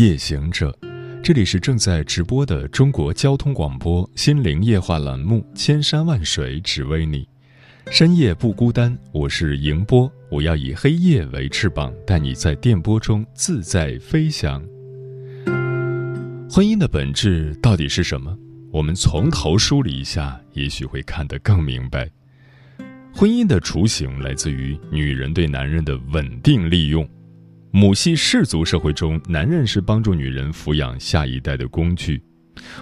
夜行者，这里是正在直播的中国交通广播《心灵夜话》栏目《千山万水只为你》，深夜不孤单，我是迎波，我要以黑夜为翅膀，带你在电波中自在飞翔。婚姻的本质到底是什么？我们从头梳理一下，也许会看得更明白。婚姻的雏形来自于女人对男人的稳定利用。母系氏族社会中，男人是帮助女人抚养下一代的工具。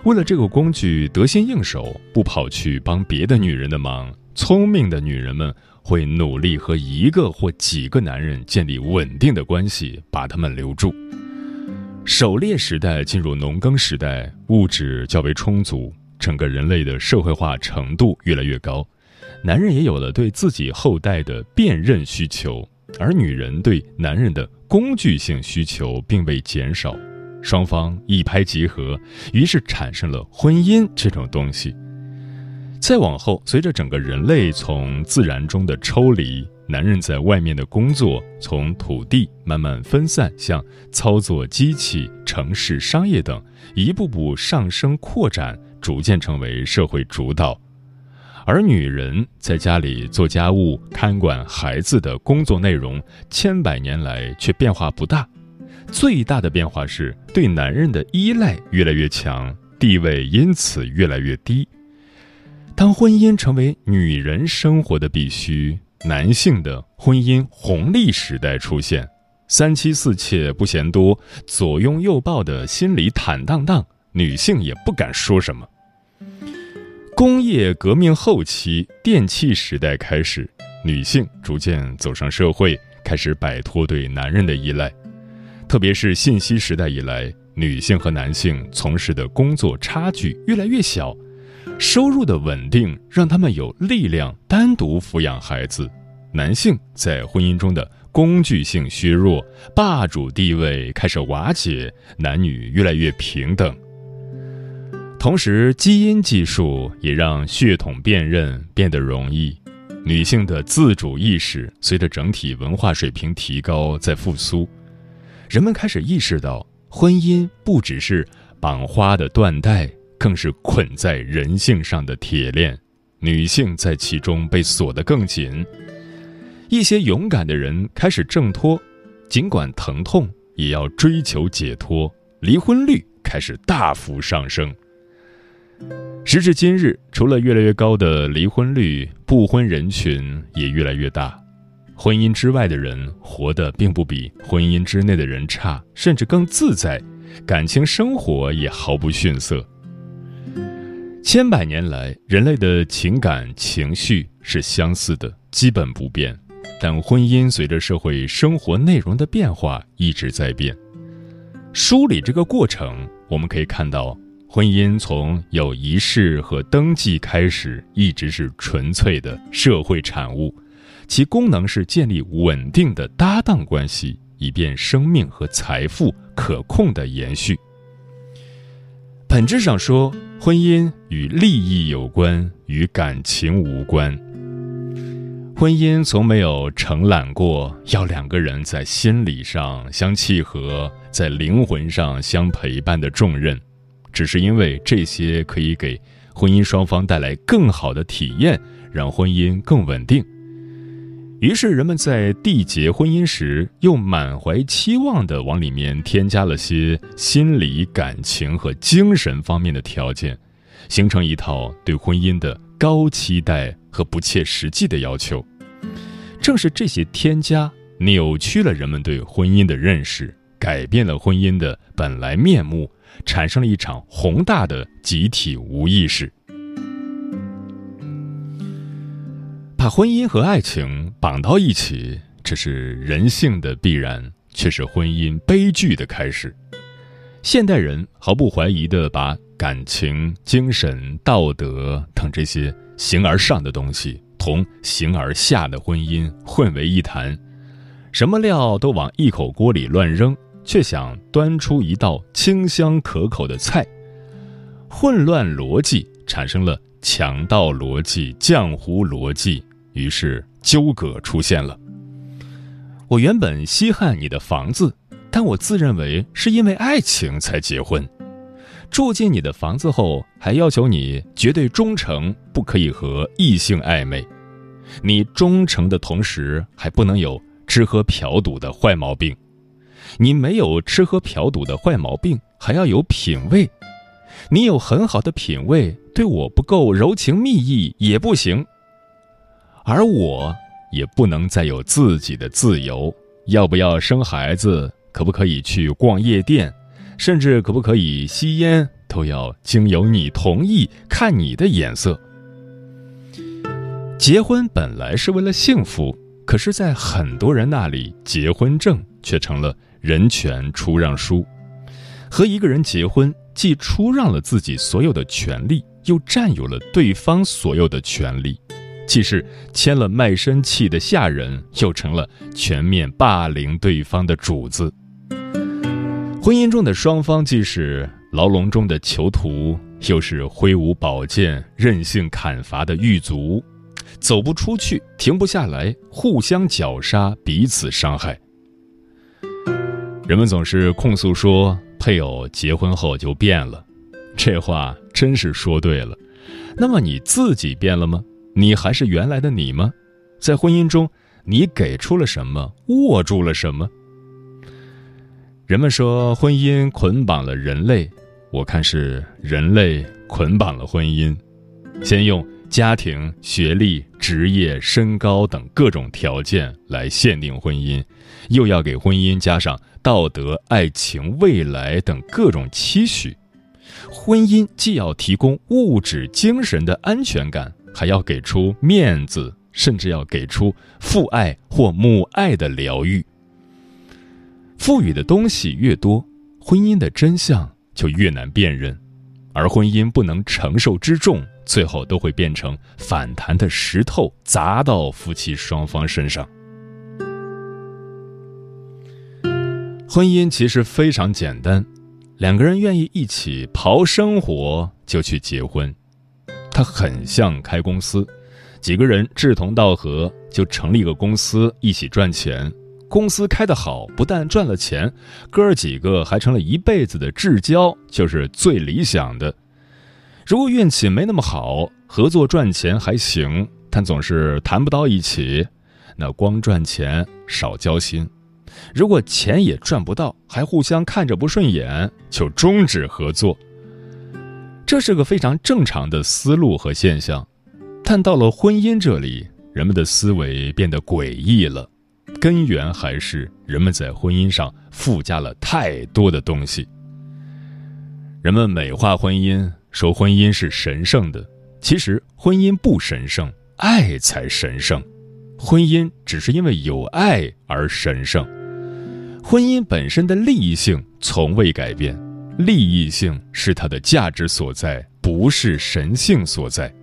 为了这个工具得心应手，不跑去帮别的女人的忙，聪明的女人们会努力和一个或几个男人建立稳定的关系，把他们留住。狩猎时代进入农耕时代，物质较为充足，整个人类的社会化程度越来越高，男人也有了对自己后代的辨认需求，而女人对男人的。工具性需求并未减少，双方一拍即合，于是产生了婚姻这种东西。再往后，随着整个人类从自然中的抽离，男人在外面的工作从土地慢慢分散向操作机器、城市、商业等，一步步上升扩展，逐渐成为社会主导。而女人在家里做家务、看管孩子的工作内容，千百年来却变化不大。最大的变化是对男人的依赖越来越强，地位因此越来越低。当婚姻成为女人生活的必须，男性的婚姻红利时代出现，三妻四妾不嫌多，左拥右抱的心里坦荡荡，女性也不敢说什么。工业革命后期，电气时代开始，女性逐渐走上社会，开始摆脱对男人的依赖。特别是信息时代以来，女性和男性从事的工作差距越来越小，收入的稳定让他们有力量单独抚养孩子。男性在婚姻中的工具性削弱，霸主地位开始瓦解，男女越来越平等。同时，基因技术也让血统辨认变得容易，女性的自主意识随着整体文化水平提高在复苏，人们开始意识到，婚姻不只是绑花的缎带，更是捆在人性上的铁链，女性在其中被锁得更紧。一些勇敢的人开始挣脱，尽管疼痛，也要追求解脱，离婚率开始大幅上升。时至今日，除了越来越高的离婚率，不婚人群也越来越大。婚姻之外的人活得并不比婚姻之内的人差，甚至更自在，感情生活也毫不逊色。千百年来，人类的情感情绪是相似的，基本不变，但婚姻随着社会生活内容的变化一直在变。梳理这个过程，我们可以看到。婚姻从有仪式和登记开始，一直是纯粹的社会产物，其功能是建立稳定的搭档关系，以便生命和财富可控的延续。本质上说，婚姻与利益有关，与感情无关。婚姻从没有承揽过要两个人在心理上相契合，在灵魂上相陪伴的重任。只是因为这些可以给婚姻双方带来更好的体验，让婚姻更稳定。于是人们在缔结婚姻时，又满怀期望地往里面添加了些心理、感情和精神方面的条件，形成一套对婚姻的高期待和不切实际的要求。正是这些添加，扭曲了人们对婚姻的认识，改变了婚姻的本来面目。产生了一场宏大的集体无意识，把婚姻和爱情绑到一起，这是人性的必然，却是婚姻悲剧的开始。现代人毫不怀疑地把感情、精神、道德等这些形而上的东西同形而下的婚姻混为一谈，什么料都往一口锅里乱扔，却想端出一道清香可口的菜。混乱逻辑产生了强盗逻辑、浆糊逻辑，于是纠葛出现了。我原本稀罕你的房子。但我自认为是因为爱情才结婚，住进你的房子后，还要求你绝对忠诚，不可以和异性暧昧。你忠诚的同时，还不能有吃喝嫖赌的坏毛病。你没有吃喝嫖赌的坏毛病，还要有品味。你有很好的品味，对我不够柔情蜜意也不行。而我也不能再有自己的自由，要不要生孩子？可不可以去逛夜店，甚至可不可以吸烟，都要经由你同意，看你的眼色。结婚本来是为了幸福，可是，在很多人那里，结婚证却成了人权出让书。和一个人结婚，既出让了自己所有的权利，又占有了对方所有的权利，既是签了卖身契的下人，又成了全面霸凌对方的主子。婚姻中的双方既是牢笼中的囚徒，又是挥舞宝剑、任性砍伐的狱卒，走不出去，停不下来，互相绞杀，彼此伤害。人们总是控诉说配偶结婚后就变了，这话真是说对了。那么你自己变了吗？你还是原来的你吗？在婚姻中，你给出了什么，握住了什么？人们说婚姻捆绑了人类，我看是人类捆绑了婚姻。先用家庭、学历、职业、身高等各种条件来限定婚姻，又要给婚姻加上道德、爱情、未来等各种期许。婚姻既要提供物质、精神的安全感，还要给出面子，甚至要给出父爱或母爱的疗愈。赋予的东西越多，婚姻的真相就越难辨认，而婚姻不能承受之重，最后都会变成反弹的石头砸到夫妻双方身上。婚姻其实非常简单，两个人愿意一起刨生活就去结婚，它很像开公司，几个人志同道合就成立一个公司一起赚钱。公司开得好，不但赚了钱，哥儿几个还成了一辈子的至交，就是最理想的。如果运气没那么好，合作赚钱还行，但总是谈不到一起，那光赚钱少交心。如果钱也赚不到，还互相看着不顺眼，就终止合作。这是个非常正常的思路和现象，但到了婚姻这里，人们的思维变得诡异了。根源还是人们在婚姻上附加了太多的东西。人们美化婚姻，说婚姻是神圣的，其实婚姻不神圣，爱才神圣。婚姻只是因为有爱而神圣。婚姻本身的利益性从未改变，利益性是它的价值所在，不是神性所在。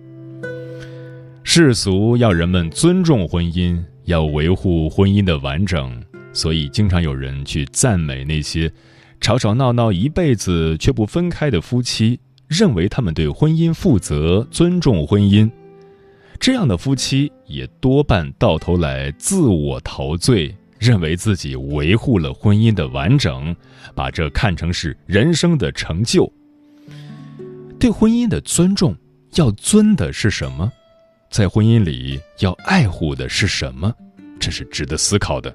世俗要人们尊重婚姻。要维护婚姻的完整，所以经常有人去赞美那些吵吵闹闹一辈子却不分开的夫妻，认为他们对婚姻负责、尊重婚姻。这样的夫妻也多半到头来自我陶醉，认为自己维护了婚姻的完整，把这看成是人生的成就。对婚姻的尊重，要尊的是什么？在婚姻里要爱护的是什么？这是值得思考的。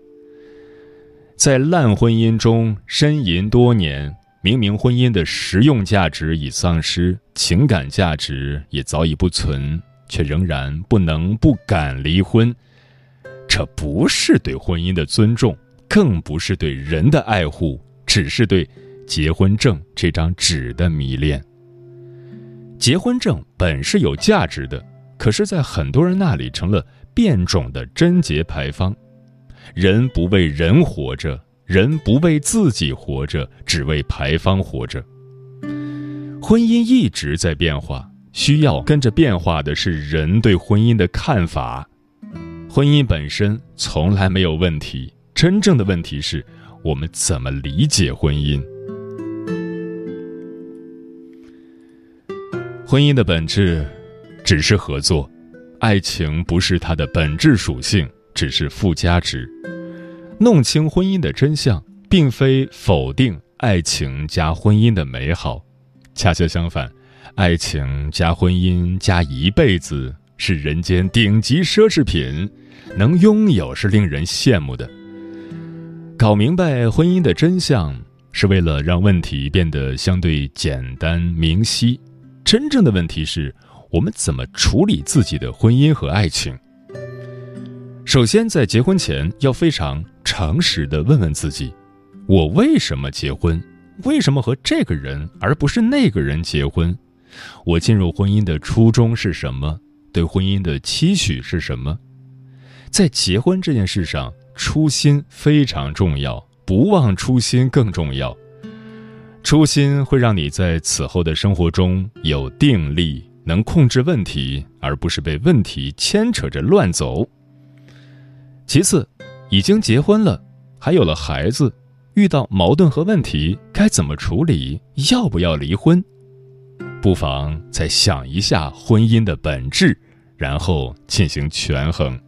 在烂婚姻中呻吟多年，明明婚姻的实用价值已丧失，情感价值也早已不存，却仍然不能不敢离婚。这不是对婚姻的尊重，更不是对人的爱护，只是对结婚证这张纸的迷恋。结婚证本是有价值的。可是，在很多人那里成了变种的贞洁牌坊。人不为人活着，人不为自己活着，只为牌坊活着。婚姻一直在变化，需要跟着变化的是人对婚姻的看法。婚姻本身从来没有问题，真正的问题是我们怎么理解婚姻。婚姻的本质只是合作，爱情不是它的本质属性，只是附加值。弄清婚姻的真相，并非否定爱情加婚姻的美好，恰恰相反，爱情加婚姻加一辈子是人间顶级奢侈品，能拥有是令人羡慕的。搞明白婚姻的真相，是为了让问题变得相对简单明晰。真正的问题是我们怎么处理自己的婚姻和爱情。首先，在结婚前要非常诚实的问问自己：我为什么结婚？为什么和这个人而不是那个人结婚？我进入婚姻的初衷是什么？对婚姻的期许是什么？在结婚这件事上，初心非常重要，不忘初心更重要。初心会让你在此后的生活中有定力，能控制问题，而不是被问题牵扯着乱走。其次，已经结婚了，还有了孩子，遇到矛盾和问题该怎么处理？要不要离婚？不妨再想一下婚姻的本质，然后进行权衡。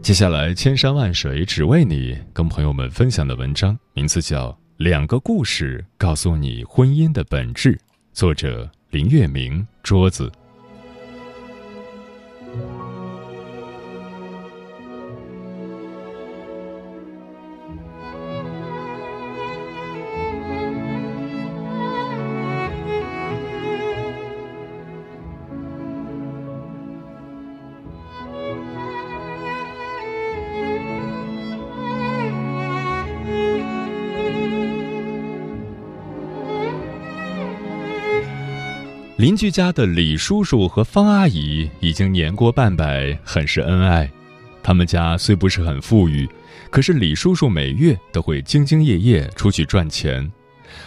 接下来，千山万水只为你，跟朋友们分享的文章名字叫《两个故事告诉你婚姻的本质》，作者林月明，桌子。邻居家的李叔叔和方阿姨已经年过半百，很是恩爱。他们家虽不是很富裕，可是李叔叔每月都会兢兢业业出去赚钱，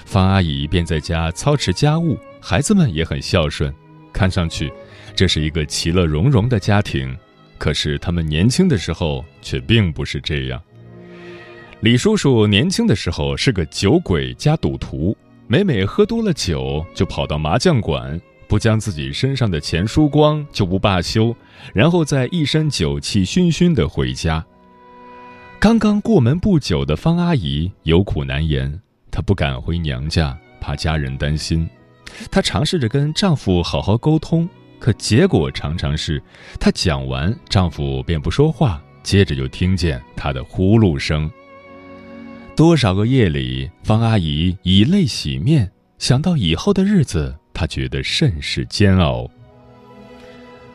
方阿姨便在家操持家务，孩子们也很孝顺。看上去，这是一个其乐融融的家庭。可是他们年轻的时候却并不是这样。李叔叔年轻的时候是个酒鬼加赌徒。每每喝多了酒，就跑到麻将馆，不将自己身上的钱输光就不罢休，然后再一身酒气熏熏的回家。刚刚过门不久的方阿姨有苦难言，她不敢回娘家，怕家人担心。她尝试着跟丈夫好好沟通，可结果常常是，她讲完，丈夫便不说话，接着就听见她的呼噜声。多少个夜里，方阿姨以泪洗面，想到以后的日子，她觉得甚是煎熬。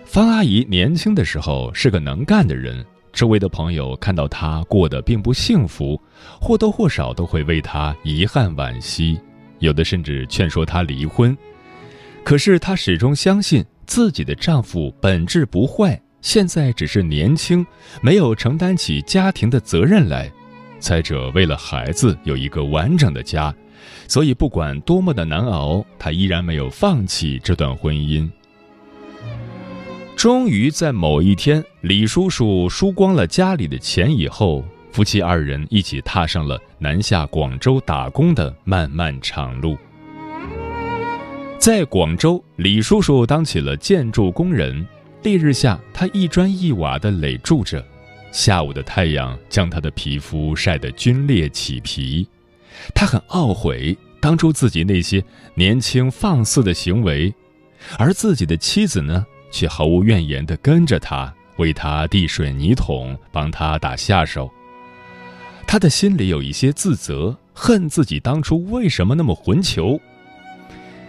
方阿姨年轻的时候是个能干的人，周围的朋友看到她过得并不幸福，或多或少都会为她遗憾惋惜，有的甚至劝说她离婚。可是她始终相信自己的丈夫本质不坏，现在只是年轻，没有承担起家庭的责任来。再者，为了孩子有一个完整的家，所以不管多么的难熬，他依然没有放弃这段婚姻。终于在某一天，李叔叔输光了家里的钱以后，夫妻二人一起踏上了南下广州打工的漫漫长路。在广州，李叔叔当起了建筑工人，烈日下，他一砖一瓦的垒筑着。下午的太阳将他的皮肤晒得皲裂起皮，他很懊悔当初自己那些年轻放肆的行为，而自己的妻子呢，却毫无怨言地跟着他，为他递水泥桶，帮他打下手。他的心里有一些自责，恨自己当初为什么那么混球。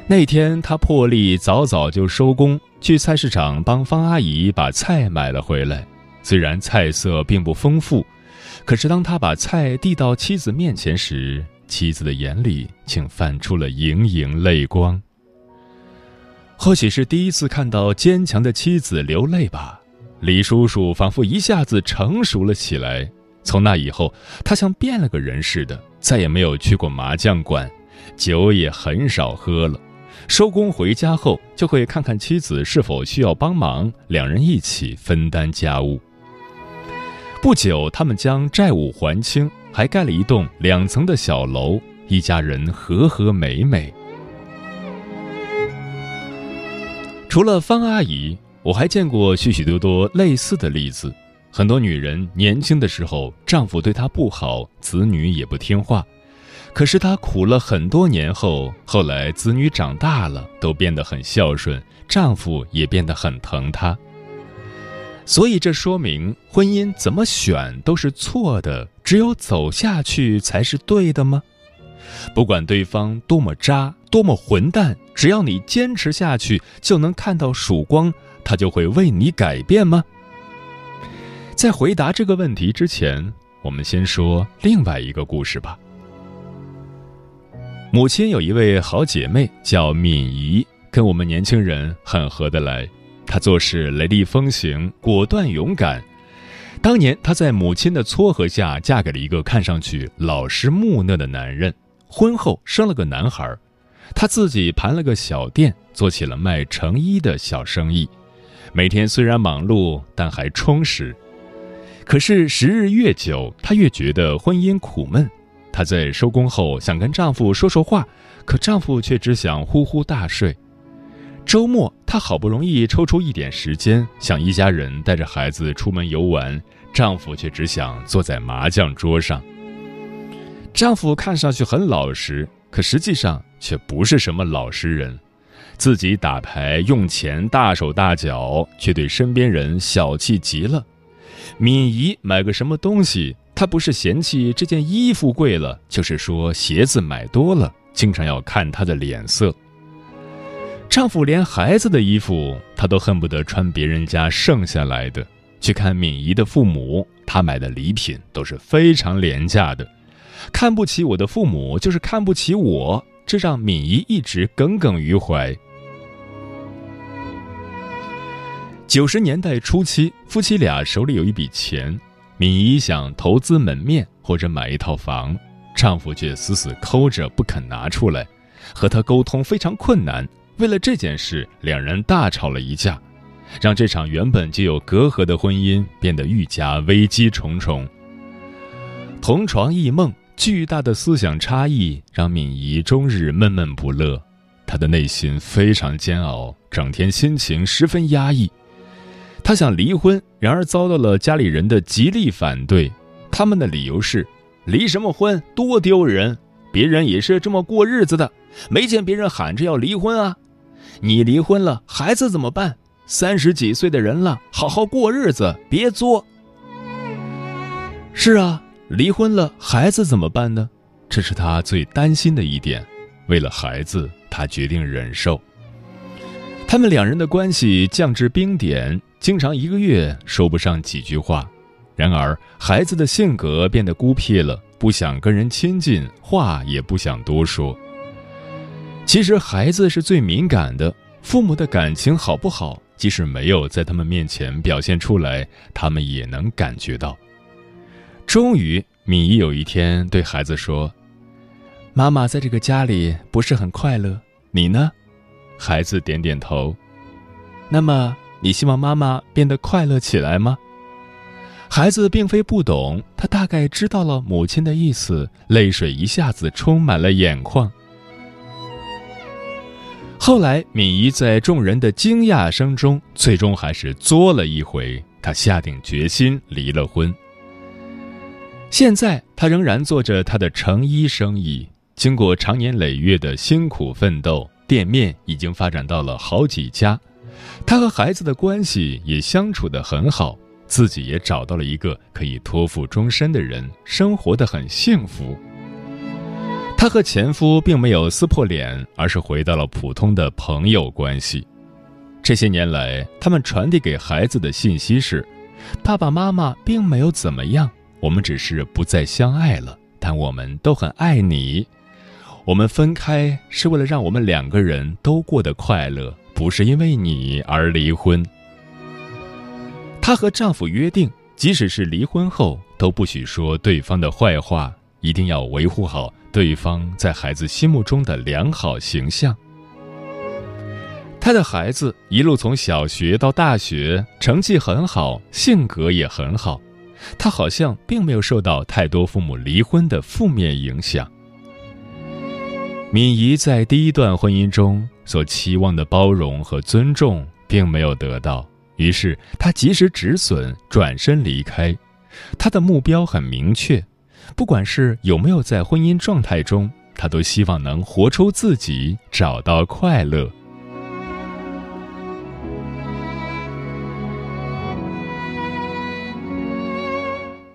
那天他破例早早就收工，去菜市场帮方阿姨把菜买了回来。虽然菜色并不丰富，可是当他把菜递到妻子面前时，妻子的眼里竟泛出了盈盈泪光。或许是第一次看到坚强的妻子流泪吧，李叔叔仿佛一下子成熟了起来。从那以后，他像变了个人似的，再也没有去过麻将馆，酒也很少喝了。收工回家后，就会看看妻子是否需要帮忙，两人一起分担家务。不久，他们将债务还清，还盖了一栋两层的小楼，一家人和和美美。除了方阿姨，我还见过许许多多类似的例子。很多女人年轻的时候，丈夫对她不好，子女也不听话。可是她苦了很多年后，后来子女长大了，都变得很孝顺，丈夫也变得很疼她。所以这说明婚姻怎么选都是错的，只有走下去才是对的吗？不管对方多么渣，多么混蛋，只要你坚持下去，就能看到曙光，他就会为你改变吗？在回答这个问题之前，我们先说另外一个故事吧。母亲有一位好姐妹叫敏仪，跟我们年轻人很合得来。她做事雷厉风行、果断勇敢。当年她在母亲的撮合下，嫁给了一个看上去老实木讷的男人。婚后生了个男孩，她自己盘了个小店，做起了卖成衣的小生意。每天虽然忙碌，但还充实。可是时日越久，她越觉得婚姻苦闷。她在收工后想跟丈夫说说话，可丈夫却只想呼呼大睡。周末，她好不容易抽出一点时间，想一家人带着孩子出门游玩，丈夫却只想坐在麻将桌上。丈夫看上去很老实，可实际上却不是什么老实人。自己打牌用钱大手大脚，却对身边人小气极了。敏仪买个什么东西，她不是嫌弃这件衣服贵了，就是说鞋子买多了，经常要看她的脸色。丈夫连孩子的衣服，他都恨不得穿别人家剩下来的。去看敏仪的父母，他买的礼品都是非常廉价的。看不起我的父母，就是看不起我，这让敏仪一直耿耿于怀。九十年代初期，夫妻俩手里有一笔钱，敏仪想投资门面或者买一套房，丈夫却死死抠着不肯拿出来，和他沟通非常困难。为了这件事，两人大吵了一架，让这场原本就有隔阂的婚姻变得愈加危机重重。同床异梦，巨大的思想差异让敏仪终日闷闷不乐，她的内心非常煎熬，整天心情十分压抑。她想离婚，然而遭到了家里人的极力反对。他们的理由是：离什么婚，多丢人！别人也是这么过日子的，没见别人喊着要离婚啊！你离婚了，孩子怎么办？三十几岁的人了，好好过日子，别作。是啊，离婚了，孩子怎么办呢？这是他最担心的一点。为了孩子，他决定忍受。他们两人的关系降至冰点。经常一个月说不上几句话，然而孩子的性格变得孤僻了，不想跟人亲近，话也不想多说。其实孩子是最敏感的，父母的感情好不好，即使没有在他们面前表现出来，他们也能感觉到。终于，敏仪有一天对孩子说：“妈妈在这个家里不是很快乐，你呢？”孩子点点头。那么。你希望妈妈变得快乐起来吗？孩子并非不懂，他大概知道了母亲的意思，泪水一下子充满了眼眶。后来，敏仪在众人的惊讶声中，最终还是作了一回，她下定决心离了婚。现在，她仍然做着她的成衣生意，经过长年累月的辛苦奋斗，店面已经发展到了好几家。她和孩子的关系也相处得很好，自己也找到了一个可以托付终身的人，生活得很幸福。她和前夫并没有撕破脸，而是回到了普通的朋友关系。这些年来，他们传递给孩子的信息是：爸爸妈妈并没有怎么样，我们只是不再相爱了，但我们都很爱你。我们分开是为了让我们两个人都过得快乐。不是因为你而离婚。她和丈夫约定，即使是离婚后，都不许说对方的坏话，一定要维护好对方在孩子心目中的良好形象。他的孩子一路从小学到大学，成绩很好，性格也很好。他好像并没有受到太多父母离婚的负面影响。敏仪在第一段婚姻中所期望的包容和尊重并没有得到，于是她及时止损，转身离开。他的目标很明确，不管是有没有在婚姻状态中，他都希望能活出自己，找到快乐。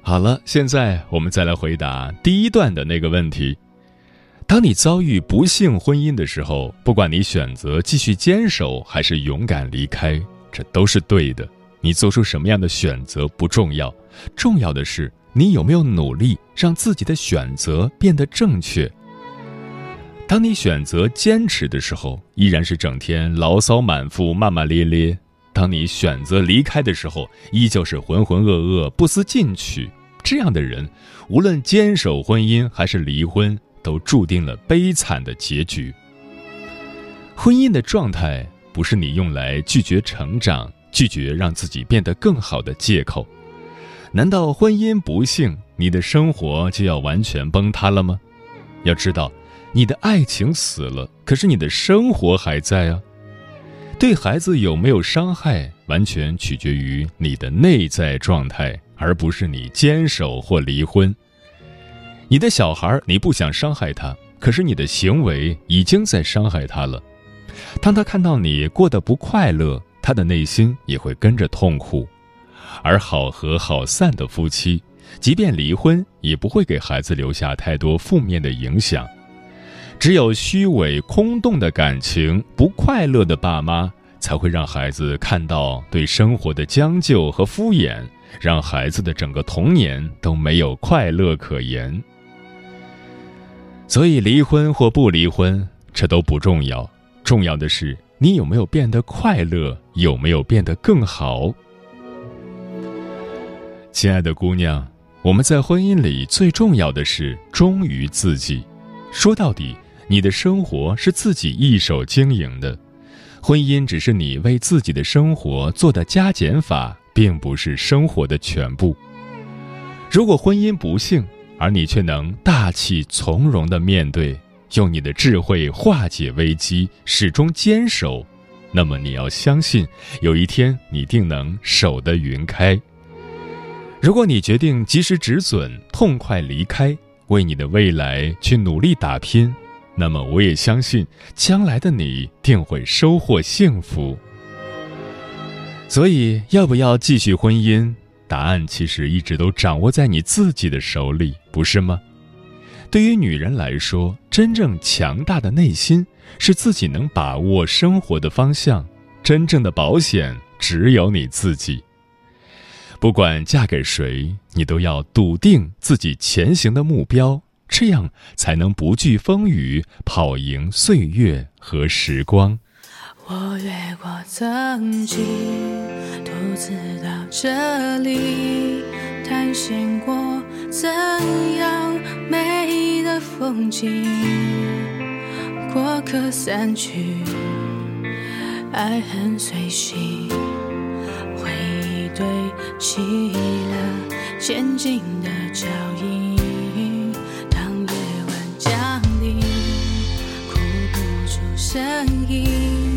好了，现在我们再来回答第一段的那个问题：当你遭遇不幸婚姻的时候，不管你选择继续坚守还是勇敢离开，这都是对的。你做出什么样的选择不重要，重要的是你有没有努力让自己的选择变得正确。当你选择坚持的时候，依然是整天牢骚满腹、骂骂咧咧。当你选择离开的时候，依旧是浑浑噩噩、不思进取。这样的人，无论坚守婚姻还是离婚，都注定了悲惨的结局。婚姻的状态不是你用来拒绝成长、拒绝让自己变得更好的借口。难道婚姻不幸，你的生活就要完全崩塌了吗？要知道，你的爱情死了，可是你的生活还在啊。对孩子有没有伤害，完全取决于你的内在状态，而不是你坚守或离婚。你的小孩，你不想伤害他，可是你的行为已经在伤害他了。当他看到你过得不快乐，他的内心也会跟着痛苦。而好合好散的夫妻，即便离婚，也不会给孩子留下太多负面的影响。只有虚伪空洞的感情，不快乐的爸妈，才会让孩子看到对生活的将就和敷衍，让孩子的整个童年都没有快乐可言。所以，离婚或不离婚，这都不重要，重要的是你有没有变得快乐，有没有变得更好。亲爱的姑娘，我们在婚姻里最重要的是忠于自己。说到底。你的生活是自己一手经营的，婚姻只是你为自己的生活做的加减法，并不是生活的全部。如果婚姻不幸，而你却能大气从容的面对，用你的智慧化解危机，始终坚守，那么你要相信，有一天你定能守得云开。如果你决定及时止损，痛快离开，为你的未来去努力打拼。那么，我也相信将来的你定会收获幸福。所以，要不要继续婚姻？答案其实一直都掌握在你自己的手里，不是吗？对于女人来说，真正强大的内心是自己能把握生活的方向。真正的保险只有你自己。不管嫁给谁，你都要笃定自己前行的目标。这样才能不惧风雨，跑赢岁月和时光。我越过曾经，独自到这里，探险过怎样美的风景。过客散去，爱恨随行，回忆堆起了前进的脚印当夜晚降临哭不出声音。